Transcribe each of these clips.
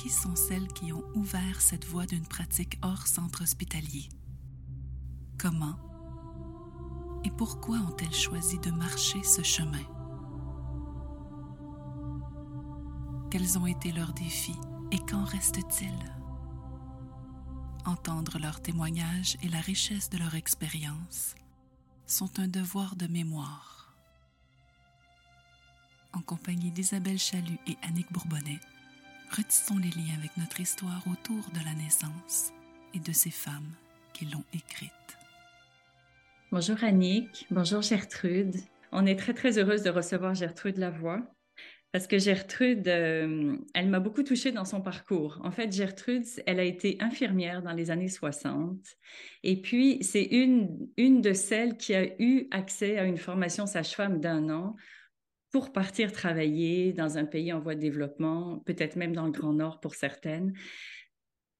Qui sont celles qui ont ouvert cette voie d'une pratique hors centre hospitalier? Comment et pourquoi ont-elles choisi de marcher ce chemin? Quels ont été leurs défis et qu'en reste-t-il? Entendre leurs témoignages et la richesse de leur expérience sont un devoir de mémoire. En compagnie d'Isabelle Chalut et Annick Bourbonnais, retissons les liens avec notre histoire autour de la naissance et de ces femmes qui l'ont écrite. Bonjour Annick, bonjour Gertrude. On est très très heureuse de recevoir Gertrude Lavoie. Parce que Gertrude, euh, elle m'a beaucoup touchée dans son parcours. En fait, Gertrude, elle a été infirmière dans les années 60. Et puis, c'est une, une de celles qui a eu accès à une formation sage-femme d'un an pour partir travailler dans un pays en voie de développement, peut-être même dans le Grand Nord pour certaines.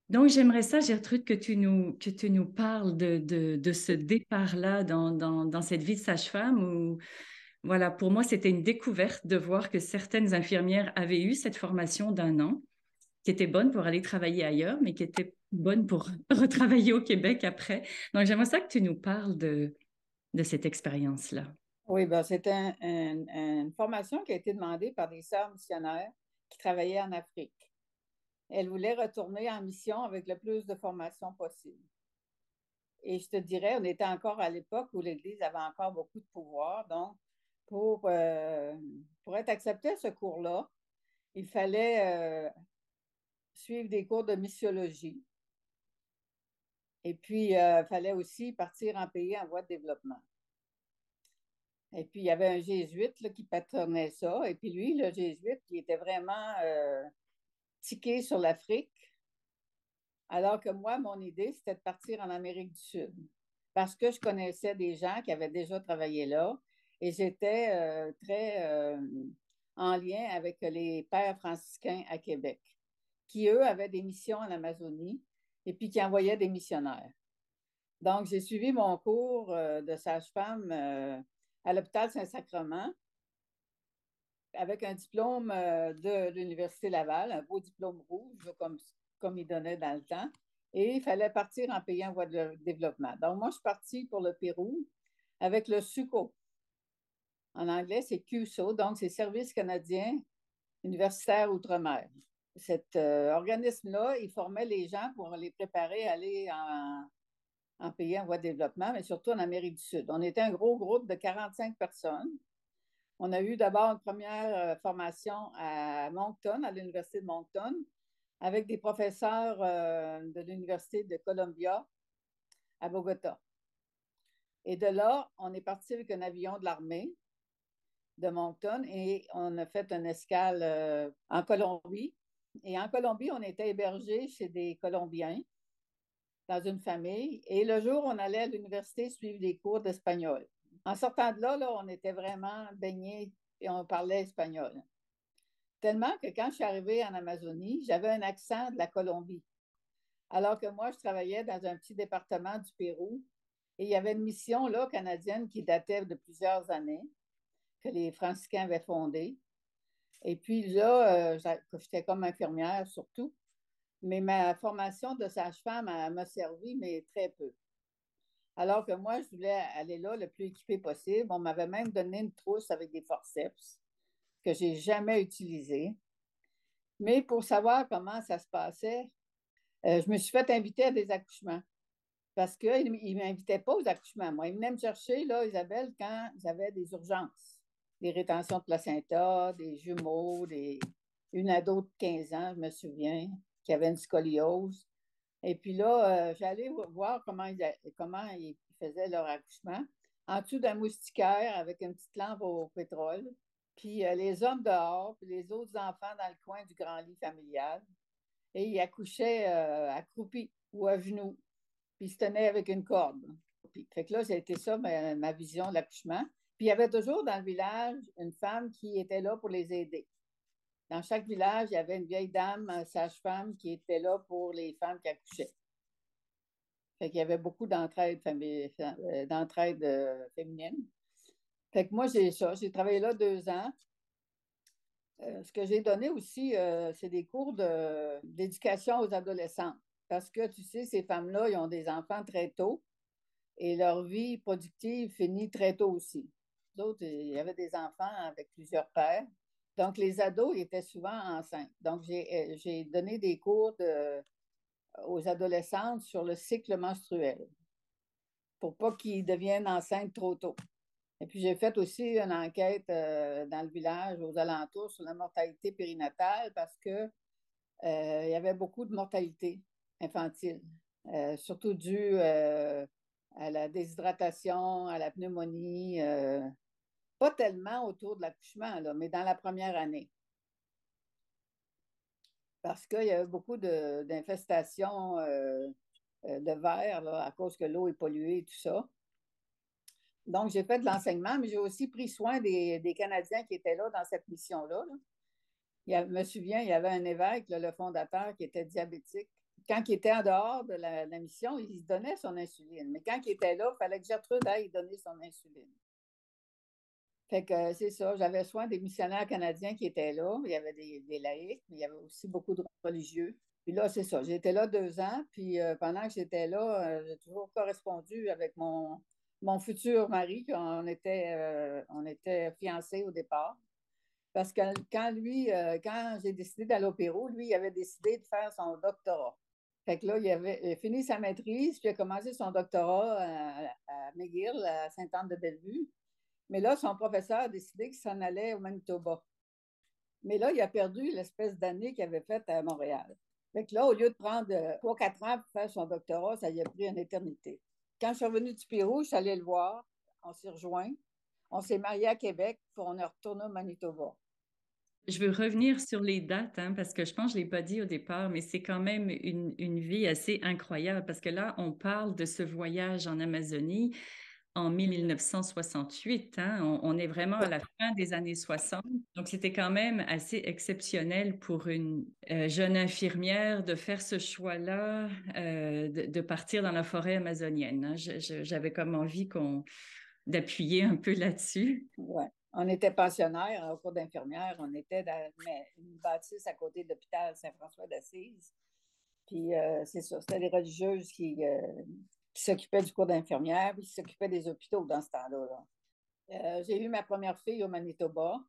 Donc, j'aimerais ça, Gertrude, que tu nous, que tu nous parles de, de, ce départ-là dans, dans, dans, cette vie de sage-femme où voilà, pour moi, c'était une découverte de voir que certaines infirmières avaient eu cette formation d'un an, qui était bonne pour aller travailler ailleurs, mais qui était bonne pour retravailler au Québec après. Donc, j'aimerais ça que tu nous parles de, de cette expérience-là. Oui, ben, c'était une formation qui a été demandée par des sœurs missionnaires qui travaillaient en Afrique. Elles voulaient retourner en mission avec le plus de formation possible. Et je te dirais, on était encore à l'époque où l'Église avait encore beaucoup de pouvoir, donc pour, euh, pour être accepté à ce cours-là, il fallait euh, suivre des cours de missiologie. Et puis, euh, il fallait aussi partir en pays en voie de développement. Et puis, il y avait un jésuite qui patronnait ça. Et puis, lui, le jésuite, il était vraiment tiqué sur l'Afrique. Alors que moi, mon idée, c'était de partir en Amérique du Sud. Parce que je connaissais des gens qui avaient déjà travaillé là et j'étais euh, très euh, en lien avec les pères franciscains à Québec, qui, eux, avaient des missions en Amazonie et puis qui envoyaient des missionnaires. Donc, j'ai suivi mon cours euh, de sage-femme à l'hôpital Saint-Sacrement avec un diplôme de l'Université Laval, un beau diplôme rouge, comme, comme il donnait dans le temps. Et il fallait partir en pays en voie de développement. Donc, moi, je suis partie pour le Pérou avec le SUCO, en anglais, c'est QSO, donc c'est Service canadien universitaire outre-mer. Cet euh, organisme-là, il formait les gens pour les préparer à aller en, en pays en voie de développement, mais surtout en Amérique du Sud. On était un gros groupe de 45 personnes. On a eu d'abord une première euh, formation à Moncton, à l'Université de Moncton, avec des professeurs euh, de l'Université de Columbia à Bogota. Et de là, on est parti avec un avion de l'armée de Moncton et on a fait une escale euh, en Colombie. Et en Colombie, on était hébergés chez des Colombiens dans une famille. Et le jour, on allait à l'université suivre des cours d'espagnol. En sortant de là, là, on était vraiment baignés et on parlait espagnol. Tellement que quand je suis arrivée en Amazonie, j'avais un accent de la Colombie. Alors que moi, je travaillais dans un petit département du Pérou et il y avait une mission là canadienne qui datait de plusieurs années que les franciscains avaient fondé. Et puis là, euh, j'étais comme infirmière surtout, mais ma formation de sage-femme m'a servi, mais très peu. Alors que moi, je voulais aller là le plus équipé possible. On m'avait même donné une trousse avec des forceps que j'ai jamais utilisé. Mais pour savoir comment ça se passait, euh, je me suis fait inviter à des accouchements parce qu'ils ne m'invitaient pas aux accouchements. Moi, ils venaient me chercher, là, Isabelle, quand j'avais des urgences des rétentions de placenta, des jumeaux, des... une ado de 15 ans, je me souviens, qui avait une scoliose. Et puis là, euh, j'allais voir comment ils, comment ils faisaient leur accouchement en dessous d'un moustiquaire avec une petite lampe au pétrole. puis euh, les hommes dehors, puis les autres enfants dans le coin du grand lit familial. Et ils accouchaient euh, accroupis ou à genoux, puis ils se tenaient avec une corde. Puis, fait que là, c'était ça ma, ma vision de l'accouchement. Puis il y avait toujours dans le village une femme qui était là pour les aider. Dans chaque village, il y avait une vieille dame, sage-femme, qui était là pour les femmes qui accouchaient. Fait qu'il y avait beaucoup d'entraide, euh, d'entraide euh, féminine. Fait que moi, j'ai ça. J'ai travaillé là deux ans. Euh, ce que j'ai donné aussi, c'est des cours d'éducation aux adolescents. Parce que, tu sais, ces femmes-là, ils ont des enfants très tôt et leur vie productive finit très tôt aussi. D'autres, il y avait des enfants avec plusieurs pères. Donc, les ados étaient souvent enceintes. Donc, j'ai donné des cours de, aux adolescentes sur le cycle menstruel pour pas qu'ils deviennent enceintes trop tôt. Et puis, j'ai fait aussi une enquête euh, dans le village, aux alentours, sur la mortalité périnatale parce que euh, il y avait beaucoup de mortalité infantile, euh, surtout due à la déshydratation, à la pneumonie, pas tellement autour de l'accouchement, mais dans la première année parce qu'il y a beaucoup d'infestations euh, euh, de verre à cause que l'eau est polluée et tout ça. Donc, j'ai fait de l'enseignement, mais j'ai aussi pris soin des, Canadiens qui étaient là dans cette mission-là. Je me souviens, il y avait un évêque, le fondateur, qui était diabétique. Quand il était en dehors de la, mission, il donnait son insuline. Mais quand il était là, il fallait que Gertrude aille donner son insuline. Fait que euh, c'est ça, j'avais soin des missionnaires canadiens qui étaient là. Il y avait des, laïcs, mais il y avait aussi beaucoup de religieux. Puis là, c'est ça. J'étais là deux ans, puis euh, pendant que j'étais là, euh, j'ai toujours correspondu avec mon, mon futur mari, on était, on était fiancés au départ. Parce que quand lui, quand j'ai décidé d'aller au Pérou, lui, il avait décidé de faire son doctorat. Fait que là, il avait fini sa maîtrise, puis il a commencé son doctorat à, à McGill, à Sainte-Anne-de-Bellevue. Mais là, son professeur a décidé qu'il s'en allait au Manitoba. Mais là, il a perdu l'espèce d'année qu'il avait faite à Montréal. Fait que là, au lieu de prendre euh, trois, quatre ans pour faire son doctorat, ça y a pris une éternité. Quand je suis revenue du Pérou, je suis allée le voir. On s'est rejoints. On s'est mariés à Québec, puis on est retourné au Manitoba. Je veux revenir sur les dates, hein, parce que je pense que je ne l'ai pas dit au départ, mais c'est quand même une, vie assez incroyable, parce que là, on parle de ce voyage en Amazonie en 1968. Hein. On, est vraiment à la fin des années 60. Donc, c'était quand même assez exceptionnel pour une euh, jeune infirmière de faire ce choix-là, euh, de, partir dans la forêt amazonienne. Hein. J'avais comme envie qu'on d'appuyer un peu là-dessus. On était pensionnaires au cours d'infirmière. On était dans une bâtisse à côté de l'hôpital Saint-François d'Assise. Puis, euh, c'est ça, c'était des religieuses qui, qui s'occupait du cours d'infirmière, puis qui s'occupait des hôpitaux dans ce temps-là. Euh, j'ai eu ma première fille au Manitoba.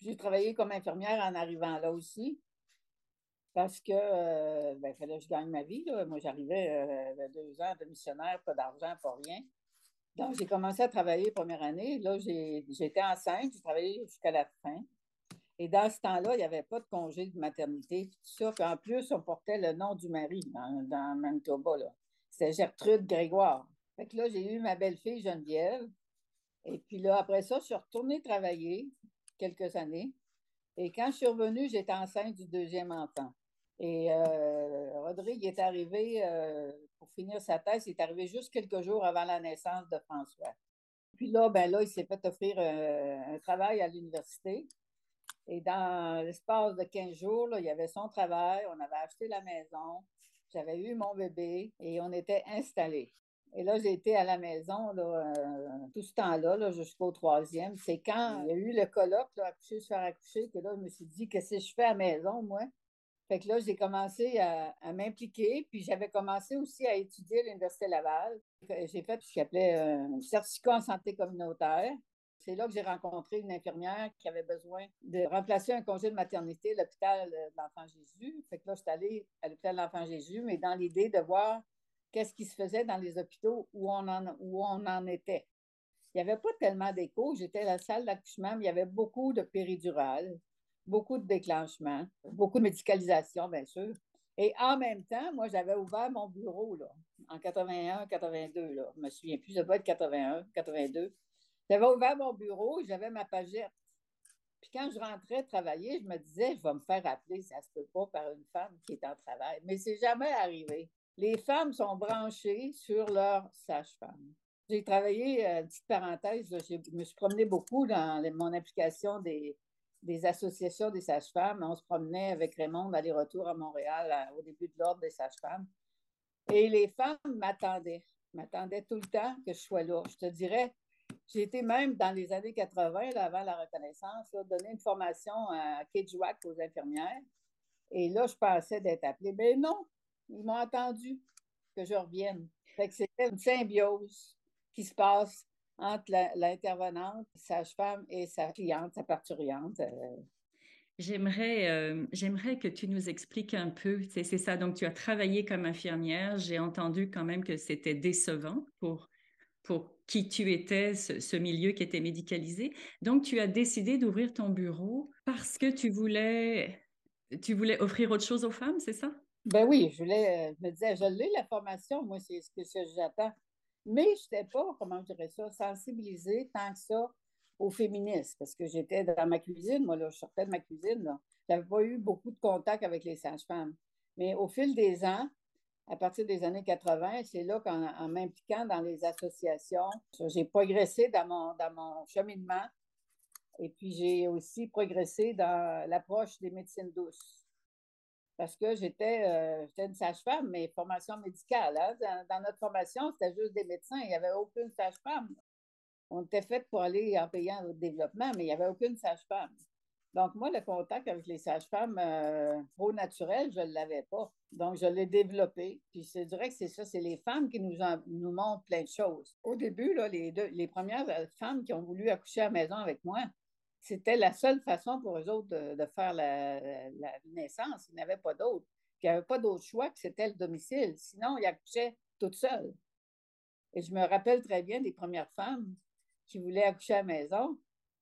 J'ai travaillé comme infirmière en arrivant là aussi, parce que euh, ben, fallait que je gagne ma vie. Moi, j'arrivais euh, deux ans de missionnaire, pas d'argent, pas rien. Donc, j'ai commencé à travailler première année. Là, j'étais enceinte, j'ai travaillé jusqu'à la fin. Et dans ce temps-là, il n'y avait pas de congé de maternité, tout ça. Puis en plus, on portait le nom du mari dans, dans Manitoba. Là. C'était Gertrude Grégoire. Fait que là, j'ai eu ma belle-fille Geneviève. Et puis là, après ça, je suis retournée travailler quelques années. Et quand je suis revenue, j'étais enceinte du deuxième enfant. Et euh, Rodrigue est arrivé euh, pour finir sa thèse, il est arrivé juste quelques jours avant la naissance de François. Puis là, ben là, il s'est fait offrir euh, un travail à l'université. Et dans l'espace de 15 jours, il y avait son travail, on avait acheté la maison, j'avais eu mon bébé et on était installés. Et là, j'ai été à la maison là, euh, tout ce temps-là, jusqu'au troisième. C'est quand il y a eu le colloque, là, accoucher, se faire accoucher, que là, je me suis dit, qu'est-ce que je fais à la maison, moi? Fait que là, j'ai commencé à, m'impliquer, puis j'avais commencé aussi à étudier à l'Université Laval. J'ai fait ce qu'on appelait un certificat en santé communautaire. C'est là que j'ai rencontré une infirmière qui avait besoin de remplacer un congé de maternité à l'hôpital de l'Enfant Jésus. Fait que là, je suis allée à l'hôpital de Jésus, mais dans l'idée de voir qu'est-ce qui se faisait dans les hôpitaux où on en, était. Il n'y avait pas tellement d'écho. J'étais à la salle d'accouchement, mais il y avait beaucoup de péridurales, beaucoup de déclenchements, beaucoup de médicalisation, bien sûr. Et en même temps, moi, j'avais ouvert mon bureau là, en 81, 82. Là. Je me souviens plus, ça doit être 81, 82. J'avais ouvert mon bureau, j'avais ma pagette Puis quand je rentrais travailler, je me disais, je vais me faire appeler, ça se peut pas, par une femme qui est en travail. Mais c'est jamais arrivé. Les femmes sont branchées sur leur sage-femme. J'ai travaillé, euh, petite parenthèse, je me suis promenée beaucoup dans mon application des, associations des sages-femmes. On se promenait avec Raymond aller-retour à Montréal au début de l'ordre des sages-femmes. Et les femmes m'attendaient, m'attendaient tout le temps que je sois là. Je te dirais, j'ai été même dans les années 80, avant la reconnaissance, donner une formation à Kedjouak aux infirmières. Et là, je pensais d'être appelée. Mais non, ils m'ont attendu que je revienne. Fait que c'était une symbiose qui se passe entre l'intervenante, sage-femme et sa cliente, sa parturiente. J'aimerais, euh, j'aimerais que tu nous expliques un peu, c'est ça, donc tu as travaillé comme infirmière, j'ai entendu quand même que c'était décevant pour, pour qui tu étais, ce, milieu qui était médicalisé. Donc tu as décidé d'ouvrir ton bureau parce que tu voulais, tu voulais offrir autre chose aux femmes, c'est ça? Ben oui, je voulais, euh, je me disais, je l'ai la formation, moi, c'est ce que j'attends. Mais je n'étais pas, comment je dirais ça, sensibilisée tant que ça au féminisme, parce que j'étais dans ma cuisine, moi, là, je sortais de ma cuisine, je n'avais pas eu beaucoup de contact avec les sages-femmes. Mais au fil des ans, à partir des années 80, c'est là qu'en m'impliquant dans les associations, j'ai progressé dans mon, dans mon cheminement et puis j'ai aussi progressé dans l'approche des médecines douces parce que j'étais euh, une sage-femme, mais formation médicale. Hein. Dans, notre formation, c'était juste des médecins. Il n'y avait aucune sage-femme. On était fait pour aller en payant au développement, mais il n'y avait aucune sage-femme. Donc, moi, le contact avec les sages-femmes euh, pro naturelles, je ne l'avais pas. Donc, je l'ai développé. Puis, je dirais que c'est ça, c'est les femmes qui nous, nous montrent plein de choses. Au début, là, les, deux, les premières femmes qui ont voulu accoucher à la maison avec moi, c'était la seule façon pour eux autres de, faire la, naissance. Ils n'avaient pas d'autre. Il n'y avait pas d'autre choix que c'était le domicile. Sinon, ils accouchaient toutes seules. Et je me rappelle très bien des premières femmes qui voulaient accoucher à la maison.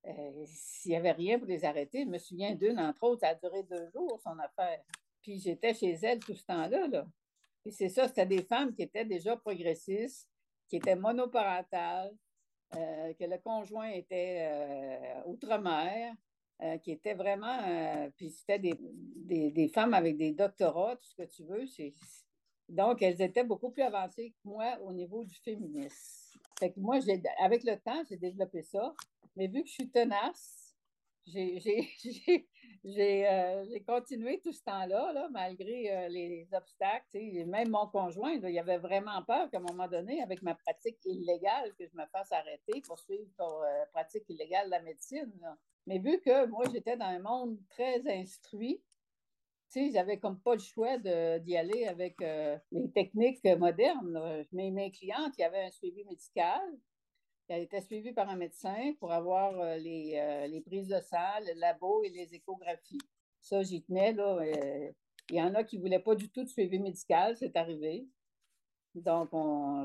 Euh, s'il n'y avait rien pour les arrêter, je me souviens d'une, entre autres, ça a duré deux jours, son affaire. Puis j'étais chez elle tout ce temps-là. Là. Puis c'est ça, c'était des femmes qui étaient déjà progressistes, qui étaient monoparentales, euh, que le conjoint était euh, outre-mer, qui était vraiment. puis c'était des, des, femmes avec des doctorats, tout ce que tu veux. donc, elles étaient beaucoup plus avancées que moi au niveau du féminisme. Fait que moi, avec le temps, j'ai développé ça. Mais vu que je suis tenace, j'ai Euh, continué tout ce temps-là, là, malgré euh, les obstacles. Même mon conjoint, il avait vraiment peur qu'à un moment donné, avec ma pratique illégale, que je me fasse arrêter pour suivre pour euh, pratique illégale de la médecine. Mais vu que moi, j'étais dans un monde très instruit, j'avais comme pas le choix d'y aller avec les techniques modernes. Mais mes clientes, il y avait un suivi médical. Elle était suivie par un médecin pour avoir euh, les, euh, les, prises de sang, le labo et les échographies. Ça, j'y tenais. Là, euh, il y en a qui ne voulaient pas du tout de suivi médical, c'est arrivé. Donc,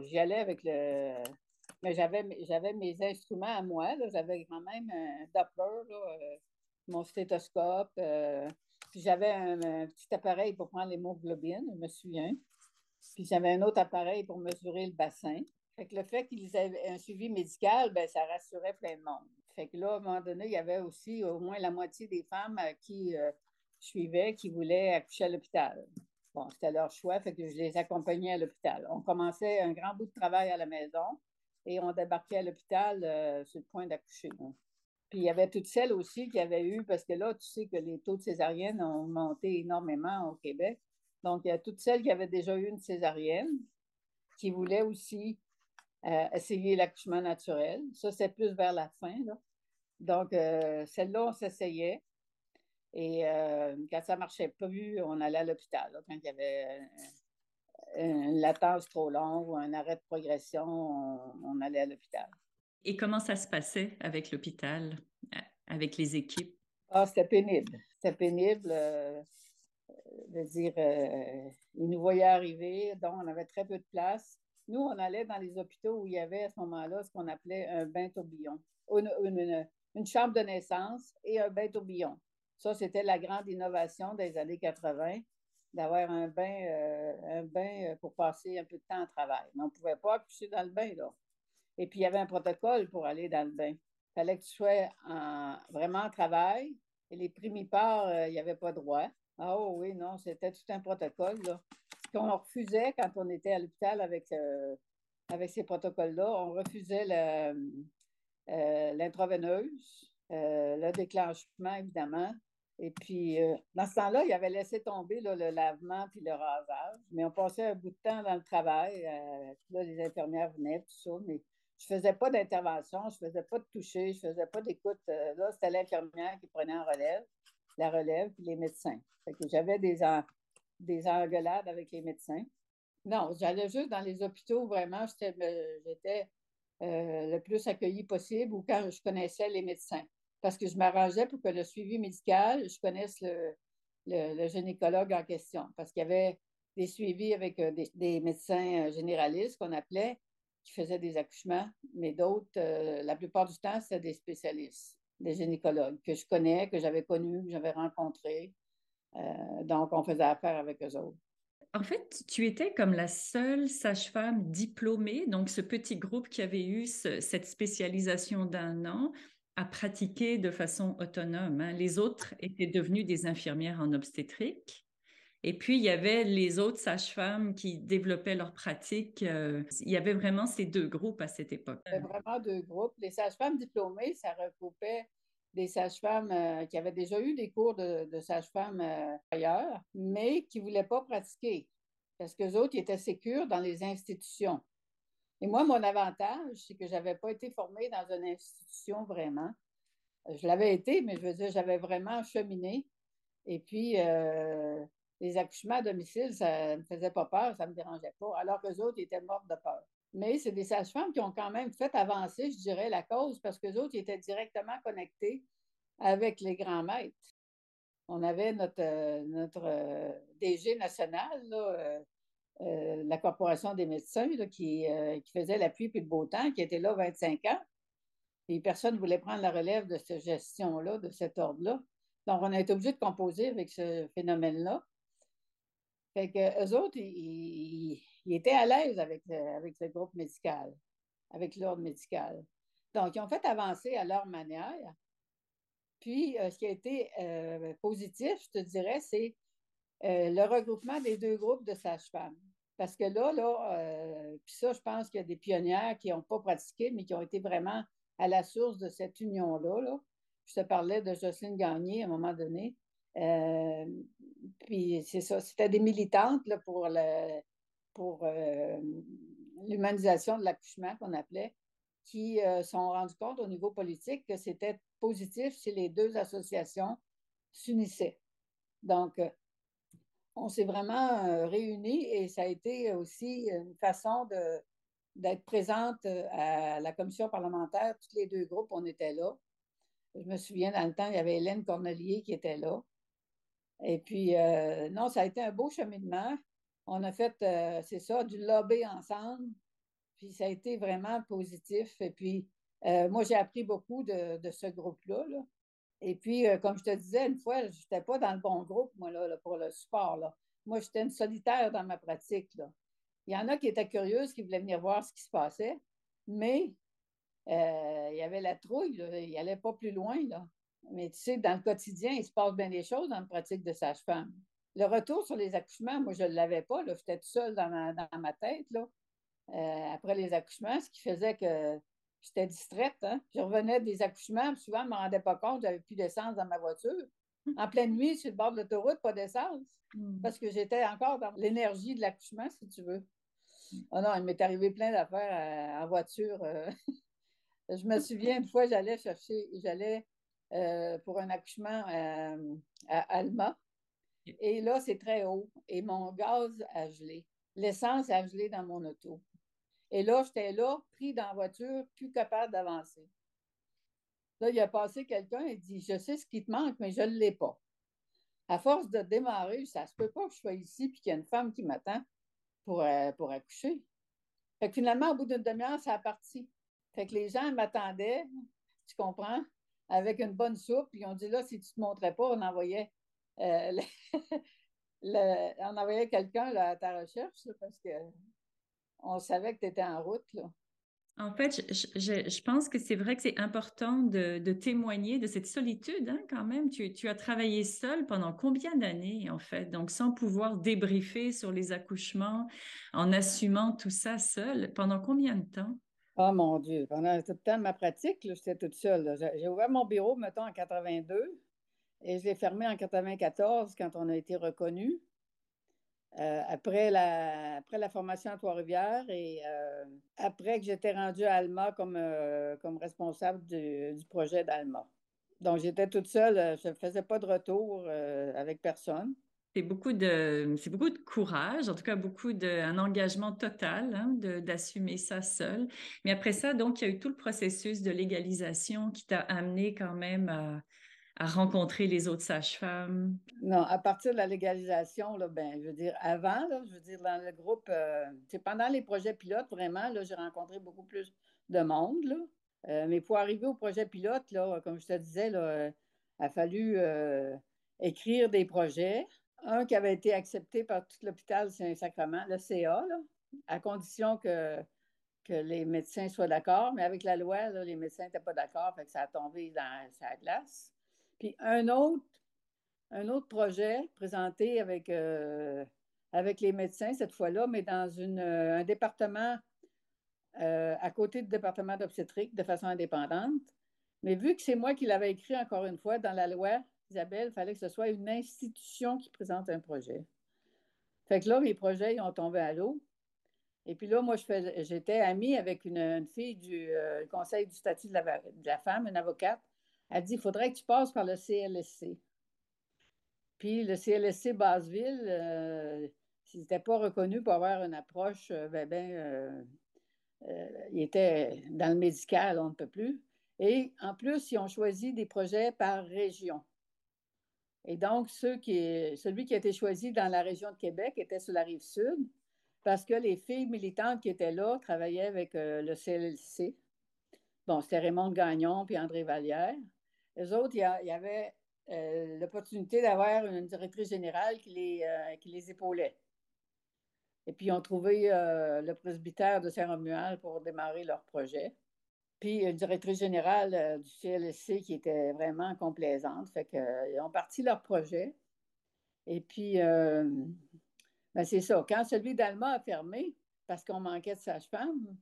j'y allais avec le. Mais j'avais, j'avais mes instruments à moi. J'avais quand même un Doppler, mon stéthoscope. puis j'avais un, petit appareil pour prendre l'hémoglobine, je me souviens. Puis j'avais un autre appareil pour mesurer le bassin. Fait que le fait qu'ils avaient un suivi médical, ben, ça rassurait plein de monde. Fait que là, à un moment donné, il y avait aussi au moins la moitié des femmes qui euh, suivaient qui voulaient accoucher à l'hôpital. Bon, c'était leur choix, fait que je les accompagnais à l'hôpital. On commençait un grand bout de travail à la maison et on débarquait à l'hôpital euh, sur le point d'accoucher. Puis il y avait toutes celles aussi qui avaient eu, parce que là, tu sais que les taux de césarienne ont monté énormément au Québec. Donc, il y a toutes celles qui avaient déjà eu une césarienne, qui voulaient aussi euh, essayer l'accouchement naturel. Ça, c'est plus vers la fin. Donc, euh, celle-là, on s'essayait. Et euh, quand ça ne marchait plus, on allait à l'hôpital. Quand il y avait une latence trop longue ou un arrêt de progression, on, allait à l'hôpital. Et comment ça se passait avec l'hôpital, avec les équipes? Ah, c'était pénible. C'était pénible. de dire, ils nous voyaient arriver, donc on avait très peu de place. Nous, on allait dans les hôpitaux où il y avait à ce moment-là ce qu'on appelait un bain tourbillon, une, chambre de naissance et un bain tourbillon. Ça, c'était la grande innovation des années 80, d'avoir un bain, euh, un bain pour passer un peu de temps au travail. Mais on ne pouvait pas accoucher dans le bain, là. Et puis, il y avait un protocole pour aller dans le bain. Il fallait que tu sois vraiment en travail. Et les primipares, euh, il n'y avait pas droit. Ah oh, oui, non, c'était tout un protocole. Là. Qu'on refusait quand on était à l'hôpital avec, euh, avec ces protocoles-là. On refusait l'intraveineuse, le déclenchement, évidemment. Et puis, euh, dans ce temps-là, il avait laissé tomber le lavement puis le rasage. Mais on passait un bout de temps dans le travail. Euh, là, les infirmières venaient, tout ça. Mais je ne faisais pas d'intervention, je ne faisais pas de toucher, je ne faisais pas d'écoute. Euh, là, c'était l'infirmière qui prenait en relève, la relève, puis les médecins. J'avais des, des engueulades avec les médecins. Non, j'allais juste dans les hôpitaux, vraiment, j'étais le plus accueillie possible ou quand je connaissais les médecins parce que je m'arrangeais pour que le suivi médical, je connaisse le, gynécologue en question, parce qu'il y avait des suivis avec euh, des, médecins euh, généralistes qu'on appelait, qui faisaient des accouchements, mais d'autres, euh, la plupart du temps, c'était des spécialistes, des gynécologues que je connais, que j'avais connus, que j'avais rencontrés. Donc, on faisait affaire avec eux autres. En fait, tu étais comme la seule sage-femme diplômée, donc ce petit groupe qui avait eu cette spécialisation d'un an à pratiquer de façon autonome. Hein. Les autres étaient devenus des infirmières en obstétrique. Et puis, il y avait les autres sages-femmes qui développaient leur pratique. Euh, il y avait vraiment ces deux groupes à cette époque. Il y avait vraiment deux groupes. Les sages-femmes diplômées, ça regroupait des sages-femmes euh, qui avaient déjà eu des cours de, sages-femmes euh, ailleurs, mais qui ne voulaient pas pratiquer parce qu'eux autres, étaient sécures dans les institutions. Et moi, mon avantage, c'est que je n'avais pas été formée dans une institution vraiment. Je l'avais été, mais je veux dire, j'avais vraiment cheminé. Et puis, euh, les accouchements à domicile, ça ne me faisait pas peur, ça ne me dérangeait pas, alors que les autres étaient morts de peur. Mais c'est des sages-femmes qui ont quand même fait avancer, je dirais, la cause, parce que les autres étaient directement connectés avec les grands maîtres. On avait notre, euh, notre euh, DG national, euh, la Corporation des médecins qui, faisait l'appui puis le beau temps, qui était là 25 ans. Et personne ne voulait prendre la relève de cette gestion-là, de cet ordre-là. Donc, on a été obligé de composer avec ce phénomène-là. Fait que eux autres, ils, étaient à l'aise avec, avec le groupe médical, avec l'ordre médical. Donc, ils ont fait avancer à leur manière. Puis, euh, ce qui a été positif, je te dirais, c'est le regroupement des deux groupes de sages-femmes. Parce que là, là, euh, puis ça, je pense qu'il y a des pionnières qui n'ont pas pratiqué, mais qui ont été vraiment à la source de cette union-là. Là. Je te parlais de Jocelyne Gagné à un moment donné. Euh, puis c'est ça, c'était des militantes là, pour, le, pour euh, l'humanisation de l'accouchement qu'on appelait, qui se sont rendues compte au niveau politique que c'était positif si les deux associations s'unissaient. Donc, on s'est vraiment euh, réunis et ça a été aussi une façon d'être présente euh, à la commission parlementaire. Tous les deux groupes, on était là. Je me souviens, dans le temps, il y avait Hélène Cornelier qui était là. Et puis, euh, non, ça a été un beau cheminement. On a fait, c'est ça, du lobby ensemble. Puis ça a été vraiment positif. Et puis, moi, j'ai appris beaucoup de, ce groupe-là. Là. Et puis, euh, comme je te disais, une fois, je n'étais pas dans le bon groupe, moi, là, pour le sport. Là. Moi, j'étais une solitaire dans ma pratique. Il y en a qui étaient curieuses, qui voulaient venir voir ce qui se passait, mais euh, il y avait la trouille, il n'allait pas plus loin. Mais tu sais, dans le quotidien, il se passe bien des choses dans la pratique de sage-femme. Le retour sur les accouchements, moi, je ne l'avais pas. J'étais toute seule dans ma, dans ma tête. Là. Euh, après les accouchements, ce qui faisait que J'étais distraite. Hein? Je revenais des accouchements, souvent, je ne me rendais pas compte, j'avais plus d'essence dans ma voiture. En pleine nuit, sur le bord de l'autoroute, pas d'essence. Hmm. Parce que j'étais encore dans l'énergie de l'accouchement, si tu veux. Oh non, il m'est arrivé plein d'affaires euh, en voiture. Euh. je me souviens, une fois, j'allais chercher, j'allais euh, pour un accouchement à Alma. Et là, c'est très haut. Et mon gaz a gelé. L'essence a gelé dans mon auto. Et là, j'étais là, pris dans la voiture, plus capable d'avancer. Là, il a passé quelqu'un et dit Je sais ce qui te manque, mais je ne l'ai pas. À force de démarrer, ça se peut pas que je sois ici et qu'il y a une femme qui m'attend pour, euh, pour accoucher. Fait finalement, au bout d'une demi-heure, ça a parti. Fait que les gens m'attendaient, tu comprends, avec une bonne soupe. Ils ont dit là, si tu ne te montrais pas, on envoyait, euh, on envoyait quelqu'un à ta recherche parce que on savait que tu étais en route. Là. En fait, je, pense que c'est vrai que c'est important de, témoigner de cette solitude hein, quand même. Tu, tu, as travaillé seul pendant combien d'années en fait, donc sans pouvoir débriefer sur les accouchements, en assumant tout ça seul. Pendant combien de temps? Oh mon Dieu, pendant tout le temps de ma pratique, j'étais toute seule. J'ai ouvert mon bureau, mettons, en 82 et je l'ai fermé en 94 quand on a été reconnu. Euh, après, la, après la formation à Trois-Rivières et euh, après que j'étais rendue à Alma comme, euh, comme responsable du, projet d'Alma. Donc, j'étais toute seule, je ne faisais pas de retour avec personne. C'est beaucoup de, beaucoup de courage, en tout cas beaucoup d'un engagement total hein, d'assumer ça seul. Mais après ça, donc, il y a eu tout le processus de légalisation qui t'a amené quand même à, à rencontrer les autres sages-femmes? Non, à partir de la légalisation, là, ben, je veux dire, avant, là, je veux dire, dans le groupe, euh, c'est pendant les projets pilotes, vraiment, là, j'ai rencontré beaucoup plus de monde, là. Euh, mais pour arriver au projet pilote, là, comme je te disais, là, euh, a fallu écrire des projets. Un qui avait été accepté par tout l'hôpital Saint-Sacrement, le CA, là, à condition que, que les médecins soient d'accord. Mais avec la loi, là, les médecins n'étaient pas d'accord, fait que ça a tombé dans sa glace. Puis un autre, projet présenté avec, euh, avec les médecins cette fois-là, mais dans euh, un département euh, à côté du département d'obstétrique de façon indépendante. Mais vu que c'est moi qui l'avais écrit encore une fois dans la loi, Isabelle, il fallait que ce soit une institution qui présente un projet. Fait que là, mes projets ont tombé à l'eau. Et puis là, moi, j'étais amie avec une, fille du Conseil du statut de la, femme, une avocate, elle dit, il faudrait que tu passes par le CLSC. Puis le CLSC Basseville, euh, s'il n'était pas reconnu pour avoir une approche, euh, ben, ben euh, était dans le médical, on ne peut plus. Et en plus, ils ont choisi des projets par région. Et donc, celui qui a été choisi dans la région de Québec était sur la rive sud, parce que les filles militantes qui étaient là travaillaient avec le CLSC. Bon, c'était Raymond Gagnon puis André Vallière. Les autres, il y, avait euh, l'opportunité d'avoir une directrice générale qui les, euh, qui les épaulait. Et puis, ils ont trouvé euh, le presbytère de Saint-Romuald pour démarrer leur projet. Puis, une directrice générale du CLSC qui était vraiment complaisante. Fait qu'ils ont parti leur projet. Et puis, ben c'est ça. Quand celui d'Alma a fermé, parce qu'on manquait de sage-femme,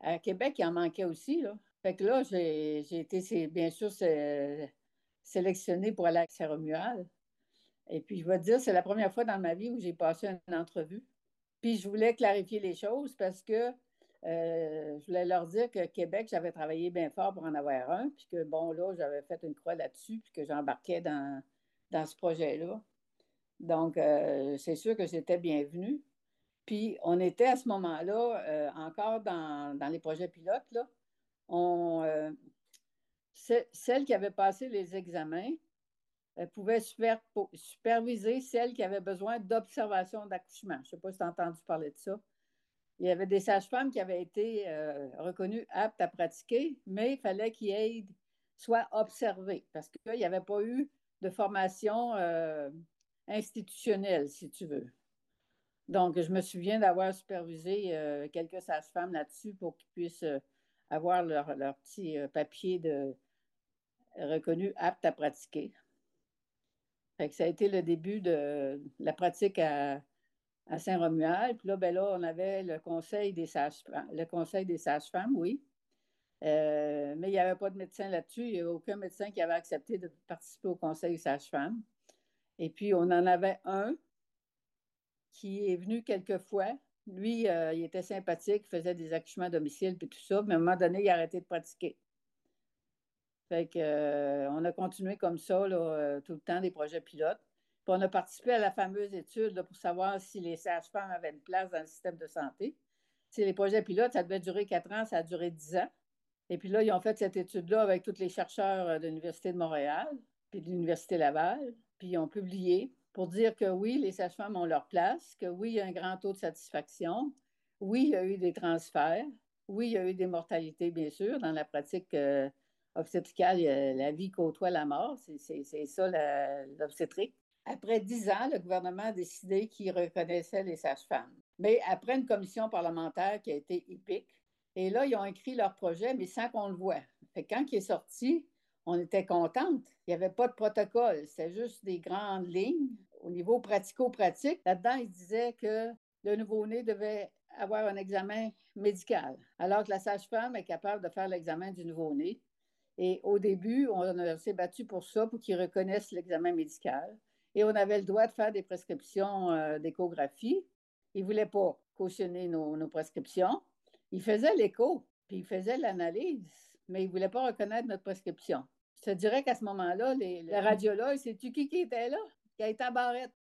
à Québec, il en manquait aussi. Là. Fait que là, j'ai été, bien sûr, sélectionnée pour aller à Saint-Romuald. Et puis, je vais te dire, c'est la première fois dans ma vie où j'ai passé une entrevue. Puis, je voulais clarifier les choses parce que euh, je voulais leur dire que Québec, j'avais travaillé bien fort pour en avoir un, puis que, bon, là, j'avais fait une croix là-dessus, puis que j'embarquais dans, dans ce projet-là. Donc, euh, c'est sûr que j'étais bienvenue. Puis, on était à ce moment-là euh, encore dans, dans, les projets pilotes, là on, euh, celle qui avait passé les examens pouvait superviser celle qui avait besoin d'observation d'accouchement. Je ne sais pas si tu as entendu parler de ça. Il y avait des sages-femmes qui avaient été euh, reconnues aptes à pratiquer, mais il fallait qu'ils soient observés parce qu'il n'y avait pas eu de formation euh, institutionnelle, si tu veux. Donc, je me souviens d'avoir supervisé quelques sages-femmes là-dessus pour qu'ils puissent avoir leur, petit euh, papier de reconnu apte à pratiquer. ça a été le début de la pratique à, Saint-Romuald. Puis là, ben là, on avait le conseil des sages-femmes, le conseil des sages-femmes, oui. Euh, mais il n'y avait pas de médecin là-dessus. Il n'y avait aucun médecin qui avait accepté de participer au conseil des sages-femmes. Et puis, on en avait un qui est venu quelques fois, lui, euh, il était sympathique, faisait des accouchements à domicile puis tout ça, mais à un moment donné, il a arrêté de pratiquer. Fait euh, on a continué comme ça euh, tout le temps des projets pilotes. Puis on a participé à la fameuse étude pour savoir si les sages-femmes avaient une place dans le système de santé. Si les projets pilotes, ça devait durer quatre ans, ça a duré dix ans. Et puis là, ils ont fait cette étude-là avec tous les chercheurs de l'Université de Montréal, puis de l'Université Laval, puis ils ont publié pour dire que oui, les sages-femmes ont leur place, que oui, il y a un grand taux de satisfaction, oui, il y a eu des transferts, oui, il y a eu des mortalités, bien sûr, dans la pratique euh, obstétricale, la vie côtoie la mort, c'est ça l'obstétrique. Après dix ans, le gouvernement a décidé qu'il reconnaissait les sages-femmes. Mais après une commission parlementaire qui a été épique, Et là, ils ont écrit leur projet, mais sans qu'on le voie. Fait quand il est sorti, on était contente. Il n'y avait pas de protocole. C'était juste des grandes lignes. Au niveau pratico-pratique, là-dedans, ils disaient que le nouveau-né devait avoir un examen médical, alors que la sage-femme est capable de faire l'examen du nouveau-né. Et au début, on s'est battu pour ça, pour qu'ils reconnaissent l'examen médical. Et on avait le droit de faire des prescriptions euh, d'échographie. Ils ne voulaient pas cautionner nos, nos prescriptions. Ils faisaient l'écho, puis ils faisaient l'analyse, mais ils ne voulaient pas reconnaître notre prescription. Je te dirais qu'à ce moment-là, les, les radiologues, c'est-tu qui qui était là? Qui a été à Barrette.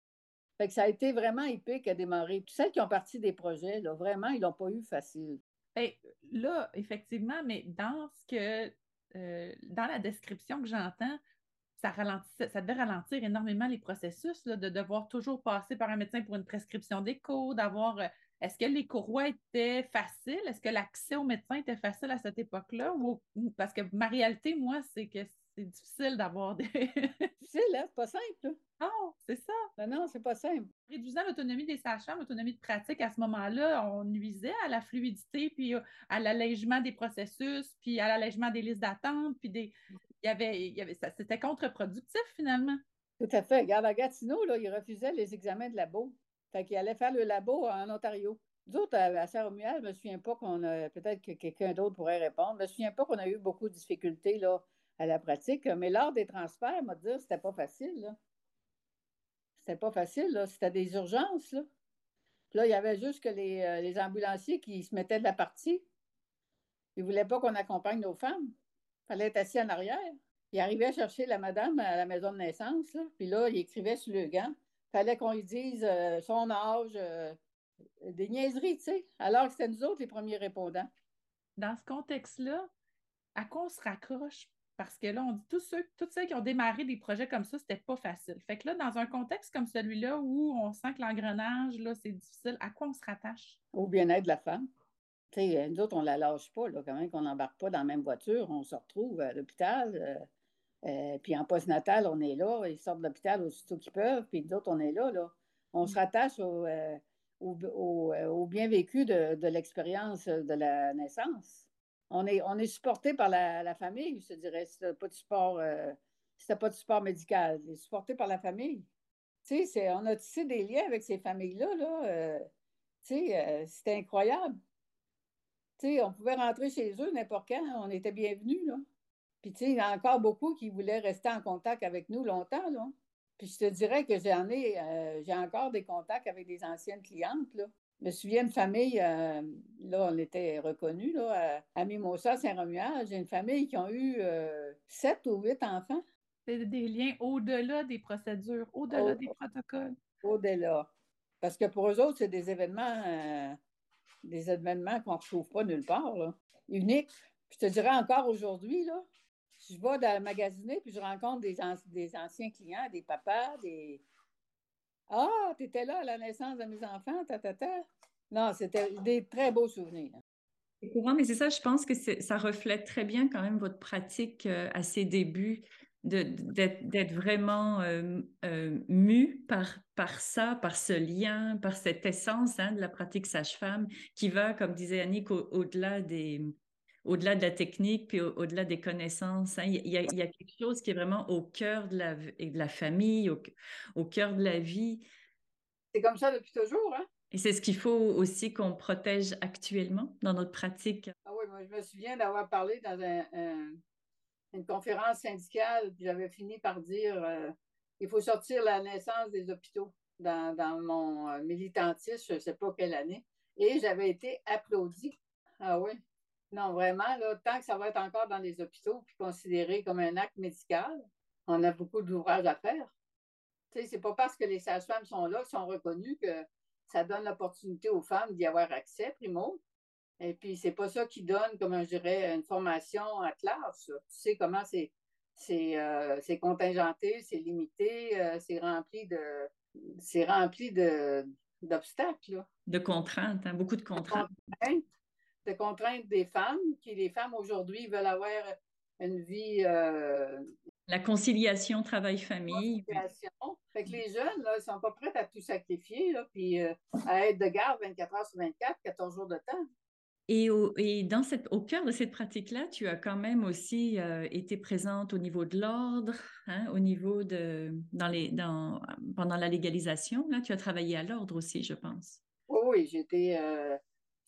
Fait que ça a été vraiment épique à démarrer. Puis celles qui ont parti des projets, là, vraiment, ils l'ont pas eu facile. Et là, effectivement, mais dans ce que euh, dans la description que j'entends, ça, ça devait ralentir énormément les processus, de devoir toujours passer par un médecin pour une prescription d'écho, d'avoir. Euh, est-ce que les courroies étaient faciles? Est-ce que l'accès au médecin était facile à cette époque-là? Ou, parce que ma réalité, moi, c'est que c'est difficile d'avoir des. difficile, hein? C'est pas simple. Non, c'est ça. Non, non, c'est pas simple. Réduisant l'autonomie des sages-femmes, l'autonomie de pratique, à ce moment-là, on nuisait à la fluidité, puis à l'allègement des processus, puis à l'allègement des listes d'attente, puis des. Il y avait, il y avait ça, c'était contre-productif finalement. Tout à fait. Regarde, à Gatineau, là, ils refusaient les examens de labo. Fait qu'ils allaient faire le labo en Ontario. Nous autres, à Saint-Romuald, je ne me souviens pas qu'on a, peut-être que quelqu'un d'autre pourrait répondre, je ne me souviens pas qu'on a eu beaucoup de difficultés là, à la pratique. Mais lors des transferts, m'a dit c'était pas facile. C'était pas facile. C'était des urgences, là. il y avait juste que les, euh, les, ambulanciers qui se mettaient de la partie. Ils voulaient pas qu'on accompagne nos femmes. Il fallait être assis en arrière. Il arrivait à chercher la madame à la maison de naissance. Puis là, il écrivait sur le gant. Il fallait qu'on lui dise euh, son âge, euh, des niaiseries, tu sais. Alors que c'était nous autres les premiers répondants. Dans ce contexte-là, à quoi on se raccroche parce que là, on dit tous ceux, toutes ceux qui ont démarré des projets comme ça, c'était pas facile. Fait que là, dans un contexte comme celui-là où on sent que l'engrenage, là, c'est difficile, à quoi on se rattache? Au bien-être de la femme. Tu sais, nous autres, on la lâche pas, là, quand même qu'on n'embarque pas dans la même voiture, on se retrouve à l'hôpital. Euh, euh, puis en post-natal, on est là, ils sortent de l'hôpital aussitôt qu'ils peuvent, puis nous autres, on est là, là. On se rattache au, euh, au, bien vécu de, de l'expérience de la naissance on est, supporté par la, famille, je te dirais, si pas de support, euh, pas de support médical. On est supporté par la famille. Tu sais, on a tissé des liens avec ces familles-là, là. Euh, tu sais, euh, c'était incroyable. Tu sais, on pouvait rentrer chez eux n'importe quand, on était bienvenus, là. Puis, tu sais, il y a encore beaucoup qui voulaient rester en contact avec nous longtemps. Puis, je te dirais que j'en ai, j'ai encore des contacts avec des anciennes clientes. Je me souviens d'une famille, euh, là, on était reconnus, là, à, Mimosa, Saint-Romuald. J'ai une famille qui ont eu euh, sept ou huit enfants. C'est des liens au-delà des procédures, au-delà des protocoles. Au-delà. Parce que pour eux autres, c'est des événements, euh, des événements qu'on ne retrouve pas nulle part, là. uniques. je te dirais encore aujourd'hui, là, je vais dans le magasiner puis je rencontre des, des anciens clients, des papas, des, ah, tu étais là à la naissance de mes enfants, ta, ta, ta. Non, c'était des très beaux souvenirs. C'est courant, mais c'est ça, je pense que ça reflète très bien quand même votre pratique euh, à ses débuts, d'être vraiment euh, euh, mu par, ça, par ce lien, par cette essence hein, de la pratique sage-femme qui va, comme disait Annick, au-delà des, au-delà de la technique, puis au-delà des connaissances. Hein, il, y a, quelque chose qui est vraiment au cœur de la, de la famille, au, cœur de la vie. C'est comme ça depuis toujours. Hein? Et c'est ce qu'il faut aussi qu'on protège actuellement dans notre pratique. Ah oui, moi, je me souviens d'avoir parlé dans une conférence syndicale, puis j'avais fini par dire euh, il faut sortir la naissance des hôpitaux dans, dans mon euh, militantisme, je ne sais pas quelle année. Et j'avais été applaudie. Ah oui, non, vraiment, là, tant que ça va être encore dans les hôpitaux puis considéré comme un acte médical, on a beaucoup d'ouvrages à faire. Tu sais, c'est pas parce que les sages-femmes sont là, sont reconnues que ça donne l'opportunité aux femmes d'y avoir accès, primo. Et puis, c'est pas ça qui donne, comme je dirais, une formation à classe. Tu sais comment c'est c'est euh, contingenté, c'est limité, euh, c'est rempli de c'est rempli de d'obstacles. De contraintes, hein, beaucoup de contraintes de contraintes des femmes, qui les femmes aujourd'hui veulent avoir une vie. Euh, la conciliation travail-famille. Fait que les jeunes, là, ils sont pas prêts à tout sacrifier, là, puis euh, à être de garde 24 heures sur 24, 14 jours de temps. Et, au, et dans cette, au cœur de cette pratique-là, tu as quand même aussi euh, été présente au niveau de l'ordre, hein, au niveau de dans les dans pendant la légalisation. Là, tu as travaillé à l'ordre aussi, je pense. Oui, oui, j'étais euh,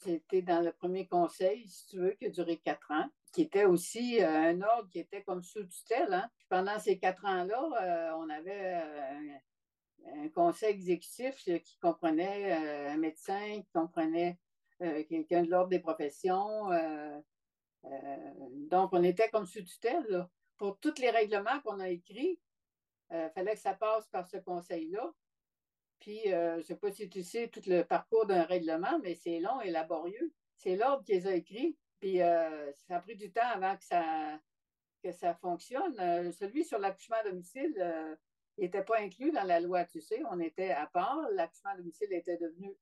j'étais dans le premier conseil, si tu veux, qui a duré quatre ans, qui était aussi euh, un ordre qui était comme sous tutelle. Hein. Pendant ces quatre ans-là, on avait un, un conseil exécutif qui comprenait un médecin, qui comprenait euh, quelqu'un de l'ordre des professions. Euh, euh, donc, on était comme sous tutelle. Pour tous les règlements qu'on a écrits, il fallait que ça passe par ce conseil-là. Puis, je ne sais pas si tu sais tout le parcours d'un règlement, mais c'est long et laborieux. C'est l'ordre qui les a écrits. Puis, ça a pris du temps avant que ça, que ça fonctionne. celui sur l'accouchement à domicile, il n'était pas inclus dans la loi, tu sais. On était à part. L'accouchement à domicile était devenu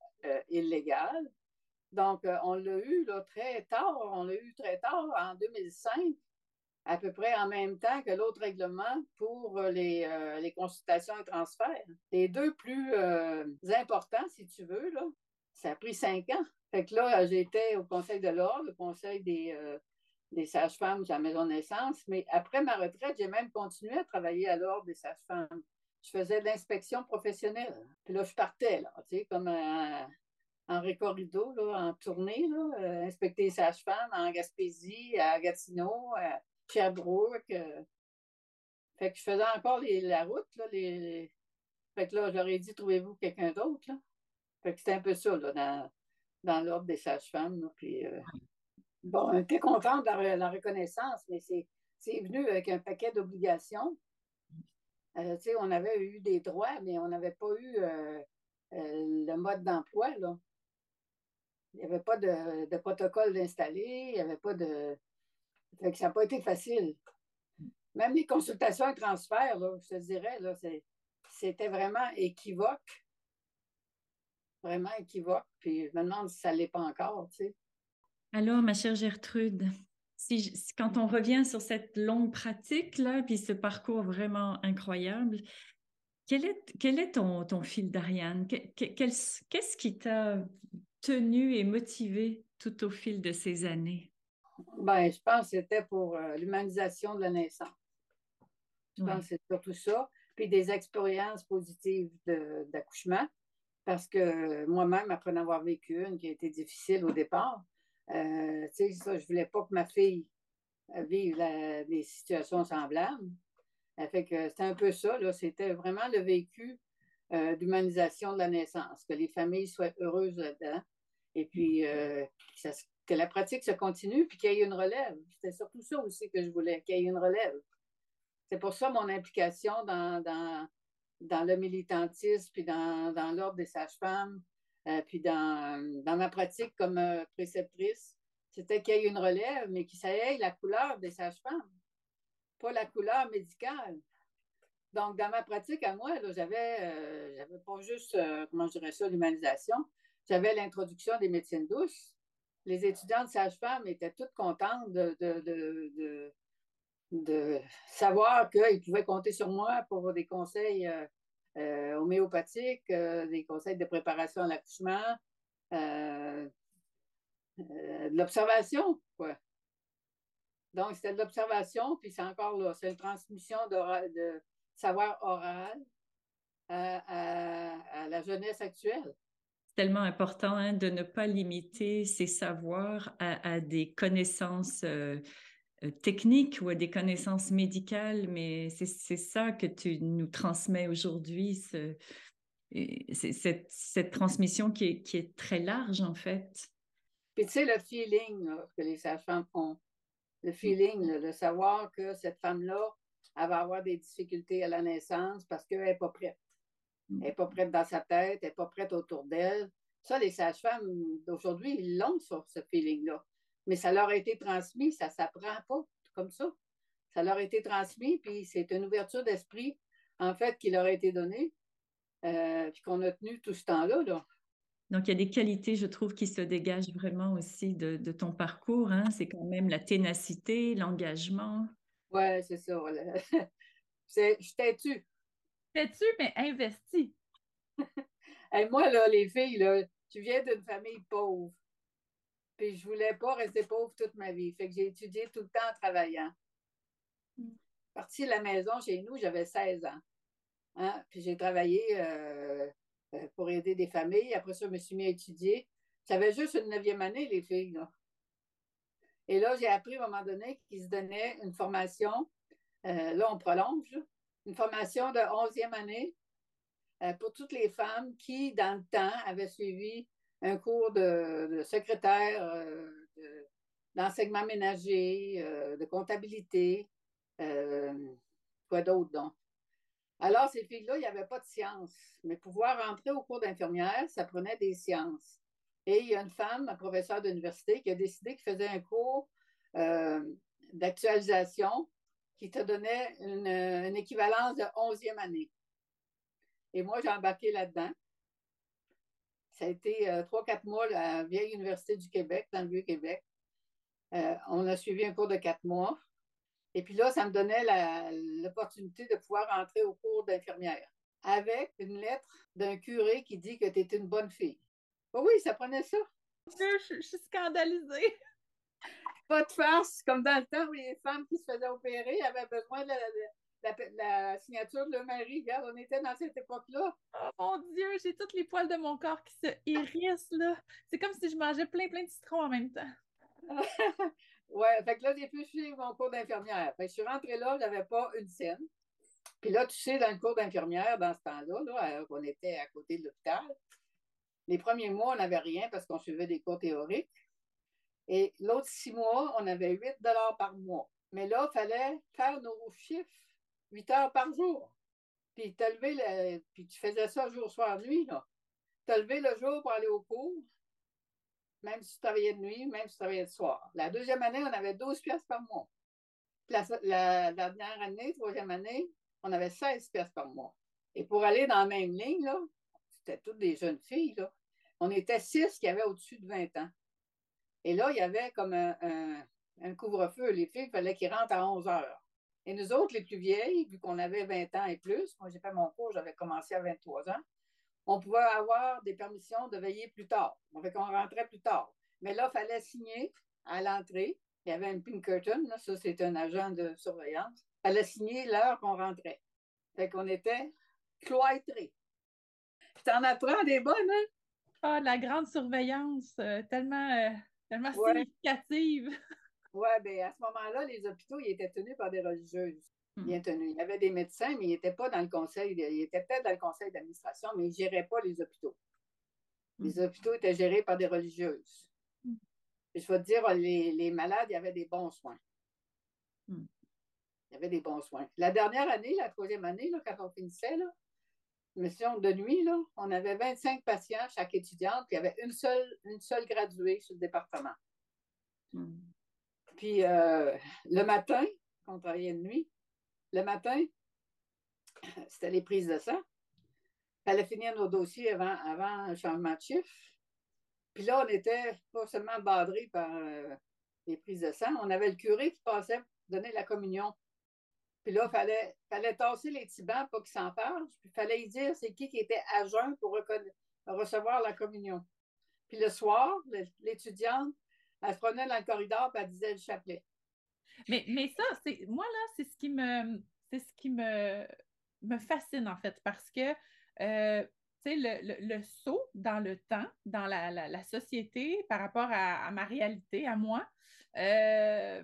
illégal. Donc, euh, on l'a eu très tard, on l'a eu très tard, en 2005, à peu près en même temps que l'autre règlement pour euh, les, euh, les, consultations et transferts. Les deux plus importants, si tu veux, là, ça a pris cinq ans. Fait que là, j'étais au Conseil de l'Ordre, le Conseil des, des sages-femmes à la maison de naissance, mais après ma retraite, j'ai même continué à travailler à l'Ordre des sages-femmes. Je faisais de l'inspection professionnelle. Puis là, je partais, là, tu sais, comme un, en récorrido, en tournée, euh, inspecter les sages-femmes en Gaspésie, à Gatineau, Sherbrooke. Euh. Fait que je faisais encore la route. Là, les, Fait que là, j'aurais dit, trouvez-vous quelqu'un d'autre. Fait que c'était un peu ça, là, dans, l'ordre des sages-femmes. Puis, euh, bon, on était contente de la, reconnaissance, mais c'est, venu avec un paquet d'obligations. on avait eu des droits, mais on n'avait pas eu le mode d'emploi. Là. Il n'y avait pas de, protocole installé, il n'y avait pas de. Ça n'a pas été facile. Même les consultations et transferts, je te dirais, là, c'était vraiment équivoque. Vraiment équivoque. Puis je me demande si ça ne l'est pas encore, tu sais. Alors, ma chère Gertrude, si, quand on revient sur cette longue pratique, là, puis ce parcours vraiment incroyable, quel est, quel est ton, ton fil d'Ariane? Qu'est-ce qui t'a tenu et motivé tout au fil de ces années? Ben, je pense que c'était pour euh, l'humanisation de la naissance. Je pense que c'est surtout ça. Puis des expériences positives d'accouchement. Parce que moi-même, après en avoir vécu une qui a été difficile au départ, euh, tu sais, ça, je voulais pas que ma fille vive des situations semblables. Fait que c'était un peu ça, là. C'était vraiment le vécu euh, d'humanisation de la naissance, que les familles soient heureuses là-dedans, et puis euh, que la pratique se continue, puis qu'il y ait une relève. C'était surtout ça aussi que je voulais, qu'il y ait une relève. C'est pour ça mon implication dans, dans, dans le militantisme, puis dans, dans l'ordre des sages-femmes, euh, puis dans, dans, ma pratique comme euh, préceptrice, c'était qu'il y ait une relève, mais qu'il ait la couleur des sages-femmes, pas la couleur médicale. Donc, dans ma pratique à moi, j'avais, j'avais pas juste, comment je dirais l'humanisation, j'avais l'introduction des médecines douces. Les étudiantes sages-femmes étaient toutes contentes de, de, de, savoir qu'ils pouvaient compter sur moi pour des conseils euh, euh, homéopathiques, euh, des conseils de préparation à l'accouchement, de l'observation, quoi. Donc, c'était de l'observation, puis c'est encore là, c'est une transmission de savoir oral à la jeunesse actuelle tellement important hein, de ne pas limiter ses savoirs à, des connaissances euh, euh, techniques ou à des connaissances médicales, mais c'est ça que tu nous transmets aujourd'hui, cette, cette, transmission qui est, qui est, très large en fait. Puis tu sais, le feeling que les sages-femmes ont, le feeling, le savoir que cette femme-là, elle va avoir des difficultés à la naissance parce qu'elle n'est pas prête. Elle n'est pas prête dans sa tête, elle n'est pas prête autour d'elle. Ça, les sages-femmes d'aujourd'hui, ils l'ont sur ce feeling-là. Mais ça leur a été transmis, ça ne s'apprend pas comme ça. Ça leur a été transmis, puis c'est une ouverture d'esprit, en fait, qui leur a été donnée, euh, puis qu'on a tenu tout ce temps-là. Donc, il y a des qualités, je trouve, qui se dégagent vraiment aussi de, ton parcours. Hein. C'est quand même la ténacité, l'engagement. Oui, c'est ça. je t'ai-tu tu mais investi. moi, là, les filles, là, tu viens d'une famille pauvre. Puis je voulais pas rester pauvre toute ma vie. Fait que j'ai étudié tout le temps en travaillant. Mm. Partie de la maison chez nous, j'avais 16 ans. Hein? Puis j'ai travaillé euh, euh, pour aider des familles. Après ça, je me suis mis à étudier. J'avais juste une neuvième année, les filles. Là. Et là, j'ai appris à un moment donné qu'ils se donnaient une formation. euh, là, on prolonge. Une formation de 11e année euh, pour toutes les femmes qui, dans le temps, avaient suivi un cours de, secrétaire, euh, de- d'enseignement ménager, euh, de comptabilité, quoi d'autre donc. Alors, ces filles-là, il n'y avait pas de sciences. Mais pouvoir rentrer au cours d'infirmière, ça prenait des sciences. Et il y a une femme, un professeur d'université, qui a décidé qu'il faisait un cours d'actualisation qui te donnait une, équivalence de 11e année. Et moi, j'ai embarqué là-dedans. Ça a été euh, trois, quatre mois à la vieille Université du Québec, dans le Vieux-Québec. Euh, on a suivi un cours de quatre mois. Et puis là, ça me donnait l'opportunité de pouvoir entrer au cours d'infirmière avec une lettre d'un curé qui dit que tu es une bonne fille. Oh oui, ça prenait ça. Je suis scandalisée. Pas de farce, comme dans le temps où les femmes qui se faisaient opérer avaient besoin de la, la- la signature de leur mari. Regarde, on était dans cette époque-là. Oh mon Dieu, j'ai toutes les poils de mon corps qui se hérissent, là. C'est comme si je mangeais plein, plein de citrons en même temps. Ouais, fait que là, j'ai pu suivre mon cours d'infirmière. Fait que je suis rentrée là, j'avais pas une scène. Puis là, tu sais, dans le cours d'infirmière, dans ce temps-là, là, euh, on était à côté de l'hôpital. Les premiers mois, on n'avait rien parce qu'on suivait des cours théoriques. Et l'autre six mois, on avait 8 par mois. Mais là, il fallait faire nos chiffres 8 heures par jour. Puis, t'as puis tu faisais ça jour, soir, nuit. Là. Tu as levé le jour pour aller au cours, même si tu travaillais de nuit, même si tu travaillais de soir. La deuxième année, on avait 12 pièces par mois. Puis la, dernière année, troisième année, on avait 16 pièces par mois. Et pour aller dans la même ligne, c'était toutes des jeunes filles, là. On était six qui avaient au-dessus de 20 ans. Et là, il y avait comme un, un- couvre-feu. Les filles, il fallait qu'ils rentrent à 11 heures. Et nous autres, les plus vieilles, vu qu'on avait 20 ans et plus, moi j'ai fait mon cours, j'avais commencé à 23 ans, on pouvait avoir des permissions de veiller plus tard. On fait qu'on rentrait plus tard. Mais là, il fallait signer à l'entrée. Il y avait un Pinkerton, là, ça c'est un agent de surveillance. Il fallait signer l'heure qu'on rentrait. Fait qu'on était cloîtrés. Puis t'en apprends des bonnes, hein? Ah, la grande surveillance, euh, tellement, euh, tellement Ouais. significative. Ouais, bien, à ce moment-là, les hôpitaux, ils étaient tenus par des religieuses. Hmm. Bien tenus. Il y avait des médecins, mais ils n'étaient pas dans le conseil. Ils étaient peut-être dans le conseil d'administration, mais ils ne géraient pas les hôpitaux. Les hôpitaux étaient gérés par des religieuses. Hmm. Je vais te dire, les, les malades, il y avait des bons soins. Hmm. Il y avait des bons soins. La dernière année, la troisième année, là, quand on finissait, là, mission de nuit, là, on avait 25 patients chaque étudiante, puis il y avait une seule, une seule graduée sur le département. Hmm. Puis euh, le matin, quand on travaillait de nuit, le matin, c'était les prises de sang. Il fallait finir nos dossiers avant, avant le changement de chiffre. Puis là, on était pas seulement badrés par euh, les prises de sang, on avait le curé qui passait donner la communion. Puis là, il fallait, fallait tasser les petits bancs pour qu'ils s'en parlent. Puis il fallait y dire c'est qui qui était à jeun pour recevoir la communion. Puis le soir, l'étudiante, elle se promenait dans le corridor et elle disait le chapelet. Mais, mais ça, c'est moi là, c'est ce qui me c'est ce qui me, me fascine en fait, parce que euh, le, le, le saut dans le temps, dans la, la, la société par rapport à, à, ma réalité, à moi, euh,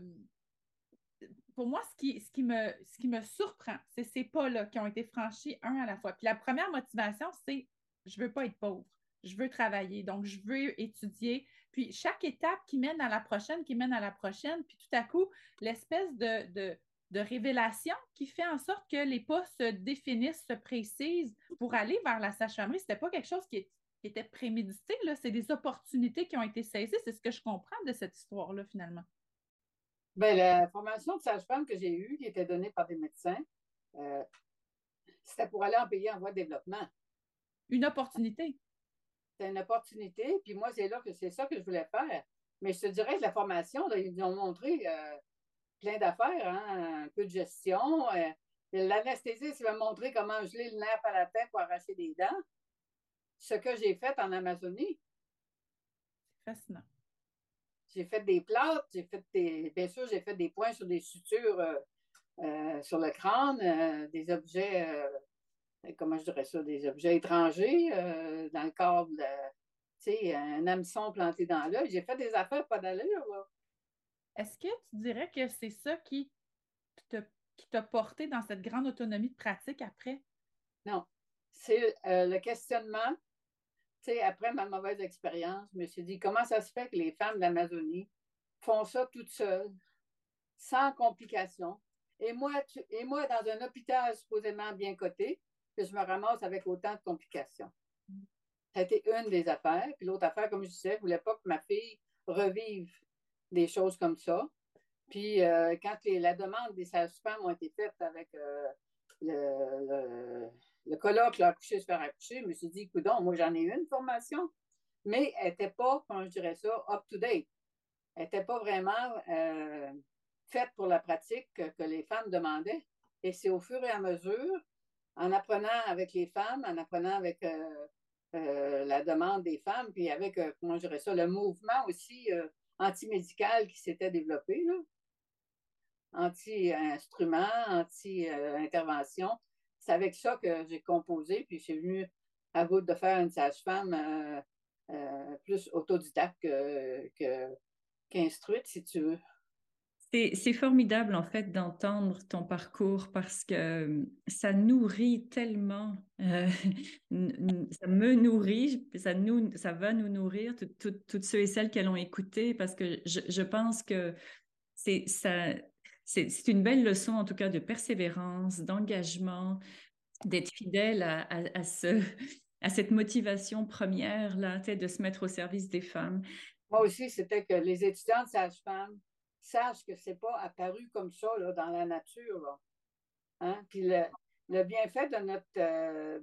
pour moi, ce qui, me, surprend, c'est ces pas-là qui ont été franchis un à la fois. Puis la première motivation, c'est je veux pas être pauvre. Je veux travailler, donc je veux étudier. Puis chaque étape qui mène à la prochaine, qui mène à la prochaine, puis tout à coup, l'espèce de, révélation qui fait en sorte que les pas se définissent, se précisent pour aller vers la sage-famerie. Ce n'était pas quelque chose qui, qui était prémédité, c'est des opportunités qui ont été saisies. C'est ce que je comprends de cette histoire-là, finalement. Bien, la formation de sage-femme que j'ai eue, qui était donnée par des médecins, euh, c'était pour aller en pays en voie de développement. Une opportunité. C'était une opportunité, puis moi, c'est là que c'est ça que je voulais faire. Mais je te dirais que la formation, là, ils nous ont montré euh, plein d'affaires, hein, un peu de gestion. Euh, L'anesthésiste m'a montré comment geler le nerf à la tête pour arracher des dents. Ce que j'ai fait en Amazonie. Fascinant. J'ai fait des plâtres, j'ai fait des. Bien sûr, j'ai fait des points sur des sutures euh, euh, sur le crâne, euh, des objets, comment je dirais ça, des objets étrangers dans le corps de Tu sais, un hameçon planté dans l'œil. J'ai fait des affaires pas d'allure, là. Est-ce que tu dirais que c'est ça qui t'a porté dans cette grande autonomie de pratique après? Non. C'est le questionnement après ma mauvaise expérience, je me suis dit, comment ça se fait que les femmes d'Amazonie font ça toutes seules, sans complications? Et moi, et moi, dans un hôpital supposément bien coté, que je me ramasse avec autant de complications. Été une des affaires. Puis l'autre affaire, comme je disais, je ne voulais pas que ma fille revive des choses comme ça. Puis euh, quand la demande des sages-femmes ont été faites avec euh, le colloque, l'accoucher, se faire accoucher, je me suis dit, écoute, moi, j'en ai eu une formation, mais elle n'était pas, comment je dirais ça, up-to-date. Elle n'était pas vraiment euh, faite pour la pratique que, les femmes demandaient. Et c'est au fur et à mesure, en apprenant avec les femmes, en apprenant avec euh, euh, la demande des femmes, puis avec, comment je dirais ça, le mouvement aussi anti-médical qui s'était développé, anti-instrument, anti-intervention c'est avec ça que j'ai composé, puis j'ai venu à bout de faire une sage-femme euh, euh, plus autodidacte qu'instruite, si tu veux. C'est formidable, en fait, d'entendre ton parcours parce que euh, ça nourrit tellement, ça me nourrit, ça, nous, ça va nous nourrir, toutes ceux et celles qui l'ont écouté, parce que je, je pense que c'est ça, c'est une belle leçon, en tout cas, de persévérance, d'engagement, d'être fidèle à, ce, à cette motivation première, là, de se mettre au service des femmes. Moi aussi, c'était que les étudiantes sages-femmes sachent que ce n'est pas apparu comme ça là, dans la nature. Hein? Puis le, bienfait de, notre, euh,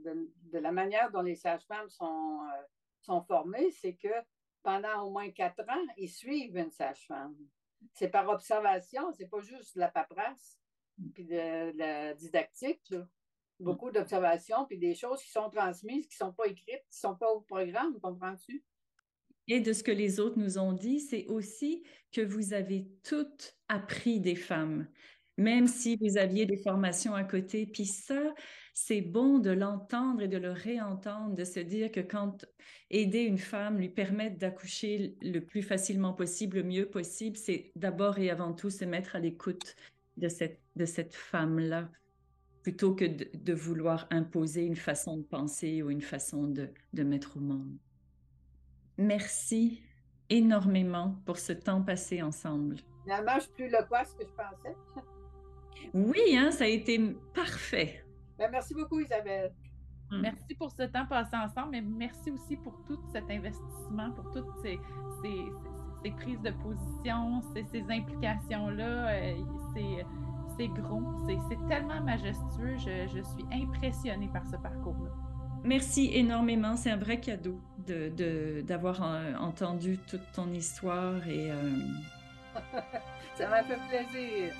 de, la manière dont les sages-femmes euh, sont formées, c'est que pendant au moins quatre ans, ils suivent une sage-femme c'est par observation, c'est pas juste de la paperasse, puis de, la didactique, beaucoup d'observations, puis des choses qui sont transmises, qui sont pas écrites, qui sont pas au programme, comprends-tu? Et de ce que les autres nous ont dit, c'est aussi que vous avez toutes appris des femmes même si vous aviez des formations à côté. Puis ça, c'est bon de l'entendre et de le réentendre, de se dire que quand aider une femme, lui permettre d'accoucher le plus facilement possible, le mieux possible, c'est d'abord et avant tout se mettre à l'écoute de cette, de cette femme-là, plutôt que de, vouloir imposer une façon de penser ou une façon de, de mettre au monde. Merci énormément pour ce temps passé ensemble. Finalement, je plus loquace que je pensais. Oui, hein, ça a été parfait. Ben, merci beaucoup, Isabelle. Mm. Merci pour ce temps passé ensemble, mais merci aussi pour tout cet investissement, pour toutes ces, prises de position, ces, implications-là. Euh, c'est gros, c'est tellement majestueux. Je, je, suis impressionnée par ce parcours-là. Merci énormément. C'est un vrai cadeau d'avoir de, euh, entendu toute ton histoire et. Ça m'a fait plaisir.